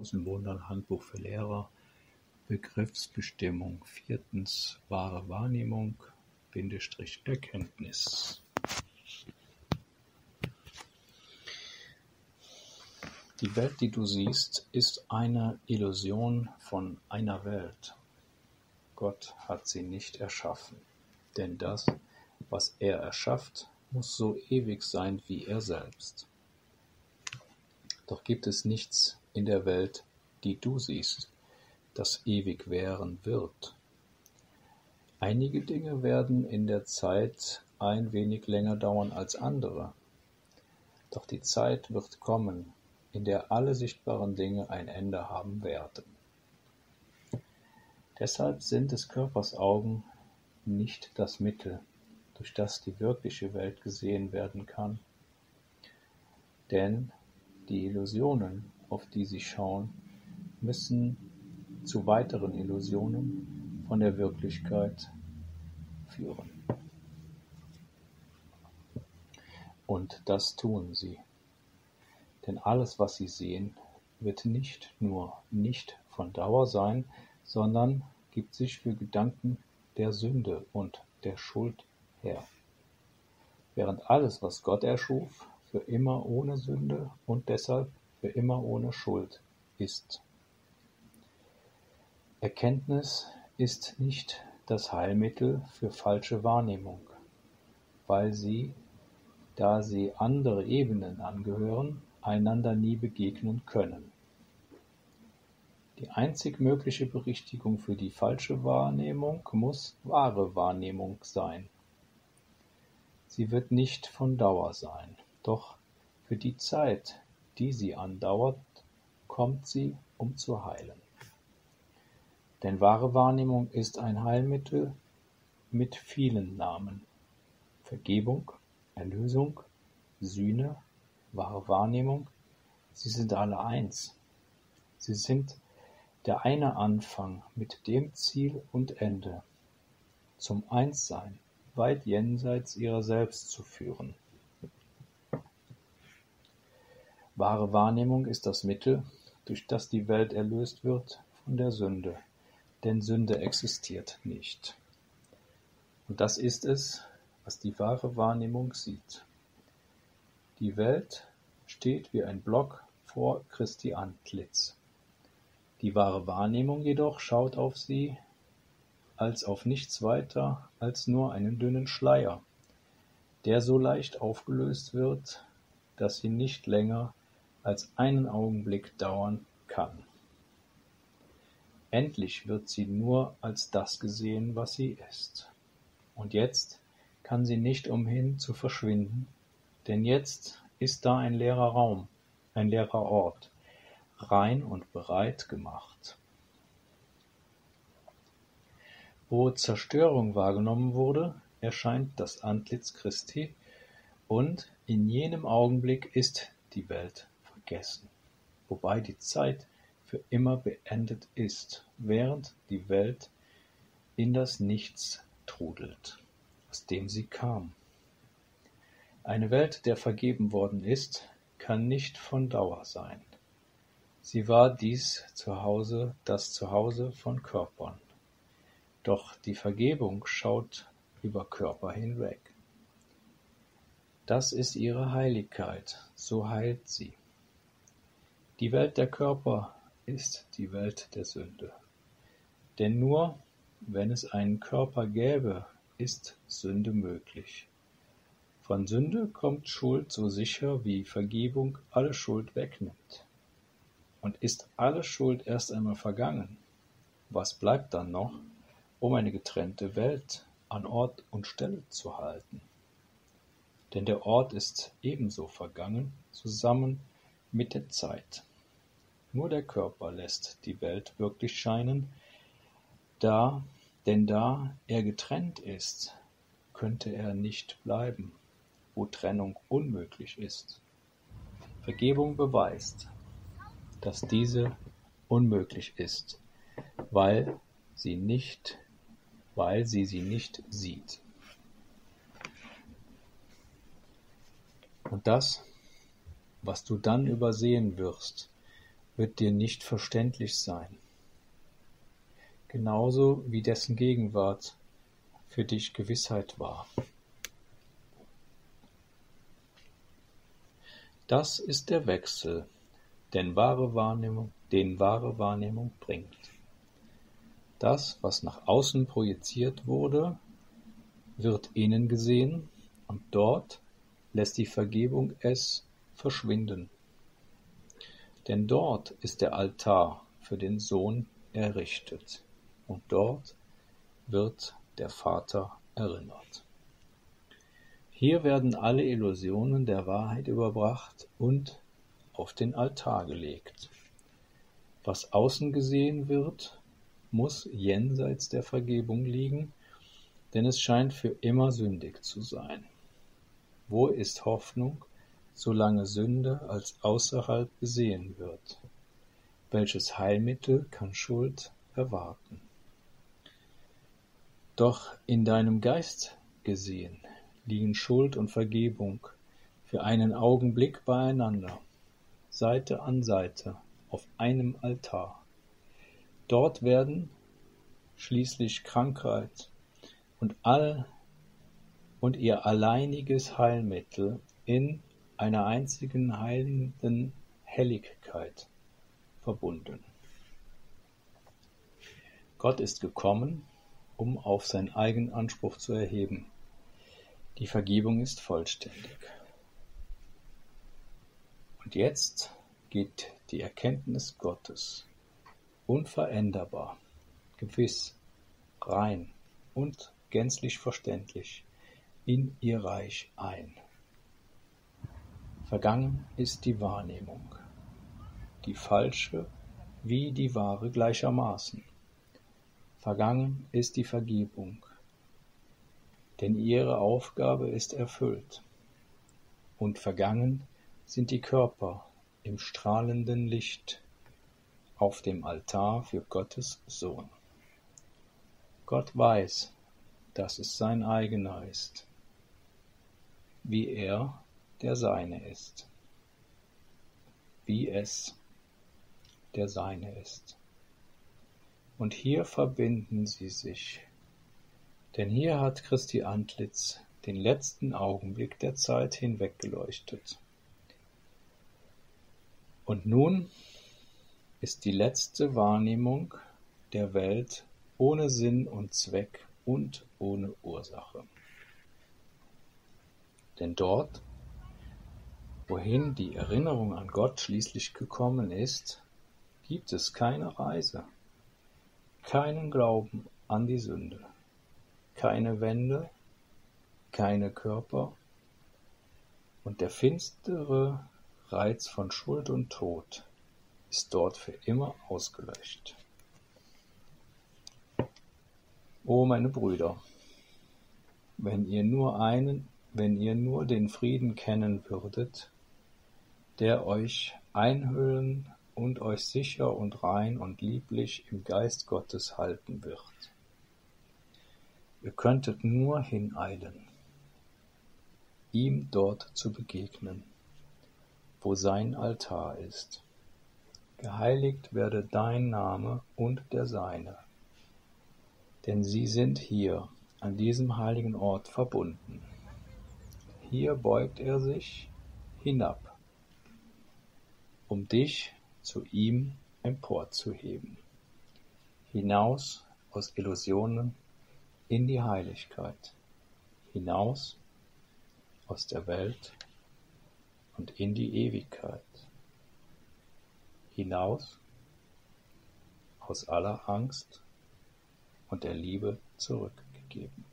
Aus dem Wundern-Handbuch für Lehrer, Begriffsbestimmung, viertens wahre Wahrnehmung, Bindestrich Erkenntnis. Die Welt, die du siehst, ist eine Illusion von einer Welt. Gott hat sie nicht erschaffen, denn das, was er erschafft, muss so ewig sein wie er selbst. Doch gibt es nichts in der Welt, die du siehst, das ewig währen wird. Einige Dinge werden in der Zeit ein wenig länger dauern als andere. Doch die Zeit wird kommen, in der alle sichtbaren Dinge ein Ende haben werden. Deshalb sind des Körpers Augen nicht das Mittel, durch das die wirkliche Welt gesehen werden kann. Denn die Illusionen, auf die sie schauen, müssen zu weiteren Illusionen von der Wirklichkeit führen. Und das tun sie. Denn alles, was sie sehen, wird nicht nur nicht von Dauer sein, sondern gibt sich für Gedanken der Sünde und der Schuld her. Während alles, was Gott erschuf, für immer ohne Sünde und deshalb für immer ohne Schuld ist. Erkenntnis ist nicht das Heilmittel für falsche Wahrnehmung, weil sie, da sie andere Ebenen angehören, einander nie begegnen können. Die einzig mögliche Berichtigung für die falsche Wahrnehmung muss wahre Wahrnehmung sein. Sie wird nicht von Dauer sein, doch für die Zeit, die sie andauert, kommt sie, um zu heilen. Denn wahre Wahrnehmung ist ein Heilmittel mit vielen Namen. Vergebung, Erlösung, Sühne, wahre Wahrnehmung, sie sind alle eins. Sie sind der eine Anfang mit dem Ziel und Ende, zum Einssein, weit jenseits ihrer selbst zu führen. Wahre Wahrnehmung ist das Mittel, durch das die Welt erlöst wird von der Sünde, denn Sünde existiert nicht. Und das ist es, was die wahre Wahrnehmung sieht. Die Welt steht wie ein Block vor Christi Antlitz. Die wahre Wahrnehmung jedoch schaut auf sie als auf nichts weiter als nur einen dünnen Schleier, der so leicht aufgelöst wird, dass sie nicht länger als einen Augenblick dauern kann. Endlich wird sie nur als das gesehen, was sie ist. Und jetzt kann sie nicht umhin zu verschwinden, denn jetzt ist da ein leerer Raum, ein leerer Ort, rein und bereit gemacht. Wo Zerstörung wahrgenommen wurde, erscheint das Antlitz Christi, und in jenem Augenblick ist die Welt vergessen, wobei die Zeit für immer beendet ist, während die Welt in das Nichts trudelt, aus dem sie kam. Eine Welt, der vergeben worden ist, kann nicht von Dauer sein. Sie war dies Zuhause, das Zuhause von Körpern. Doch die Vergebung schaut über Körper hinweg. Das ist ihre Heiligkeit, so heilt sie. Die Welt der Körper ist die Welt der Sünde. Denn nur wenn es einen Körper gäbe, ist Sünde möglich. Von Sünde kommt Schuld so sicher wie Vergebung alle Schuld wegnimmt. Und ist alle Schuld erst einmal vergangen, was bleibt dann noch, um eine getrennte Welt an Ort und Stelle zu halten? Denn der Ort ist ebenso vergangen, zusammen mit der Zeit. Nur der Körper lässt die Welt wirklich scheinen, da, denn da er getrennt ist, könnte er nicht bleiben, wo Trennung unmöglich ist. Vergebung beweist, dass diese unmöglich ist, weil sie nicht, weil sie sie nicht sieht. Und das, was du dann übersehen wirst, wird dir nicht verständlich sein. Genauso wie dessen Gegenwart für dich Gewissheit war. Das ist der Wechsel, den wahre Wahrnehmung, den wahre Wahrnehmung bringt. Das, was nach außen projiziert wurde, wird innen gesehen und dort lässt die Vergebung es verschwinden. Denn dort ist der Altar für den Sohn errichtet und dort wird der Vater erinnert. Hier werden alle Illusionen der Wahrheit überbracht und auf den Altar gelegt. Was außen gesehen wird, muss jenseits der Vergebung liegen, denn es scheint für immer sündig zu sein. Wo ist Hoffnung, solange Sünde als außerhalb gesehen wird? Welches Heilmittel kann Schuld erwarten? Doch in deinem Geist gesehen liegen Schuld und Vergebung für einen Augenblick beieinander, Seite an Seite, auf einem Altar. Dort werden schließlich Krankheit und all und ihr alleiniges Heilmittel in einer einzigen heilenden Helligkeit verbunden. Gott ist gekommen, um auf sein eigen Anspruch zu erheben. Die Vergebung ist vollständig. Und jetzt geht die Erkenntnis Gottes unveränderbar, gewiss, rein und gänzlich verständlich in ihr Reich ein. Vergangen ist die Wahrnehmung, die falsche wie die wahre gleichermaßen. Vergangen ist die Vergebung, denn ihre Aufgabe ist erfüllt. Und vergangen sind die Körper im strahlenden Licht auf dem Altar für Gottes Sohn. Gott weiß, dass es sein eigener ist, wie er der Seine ist, wie es der Seine ist. Und hier verbinden sie sich denn hier hat Christi Antlitz den letzten Augenblick der Zeit hinweggeleuchtet. Und nun ist die letzte Wahrnehmung der Welt ohne Sinn und Zweck und ohne Ursache. Denn dort, wohin die Erinnerung an Gott schließlich gekommen ist, gibt es keine Reise, keinen Glauben an die Sünde keine Wände, keine Körper, und der finstere Reiz von Schuld und Tod ist dort für immer ausgelöscht. O meine Brüder, wenn ihr nur einen, wenn ihr nur den Frieden kennen würdet, der euch einhüllen und euch sicher und rein und lieblich im Geist Gottes halten wird. Ihr könntet nur hineilen, ihm dort zu begegnen, wo sein Altar ist. geheiligt werde dein Name und der seine. Denn sie sind hier an diesem heiligen Ort verbunden. Hier beugt er sich hinab, um dich zu ihm emporzuheben, hinaus aus Illusionen in die Heiligkeit, hinaus aus der Welt und in die Ewigkeit, hinaus aus aller Angst und der Liebe zurückgegeben.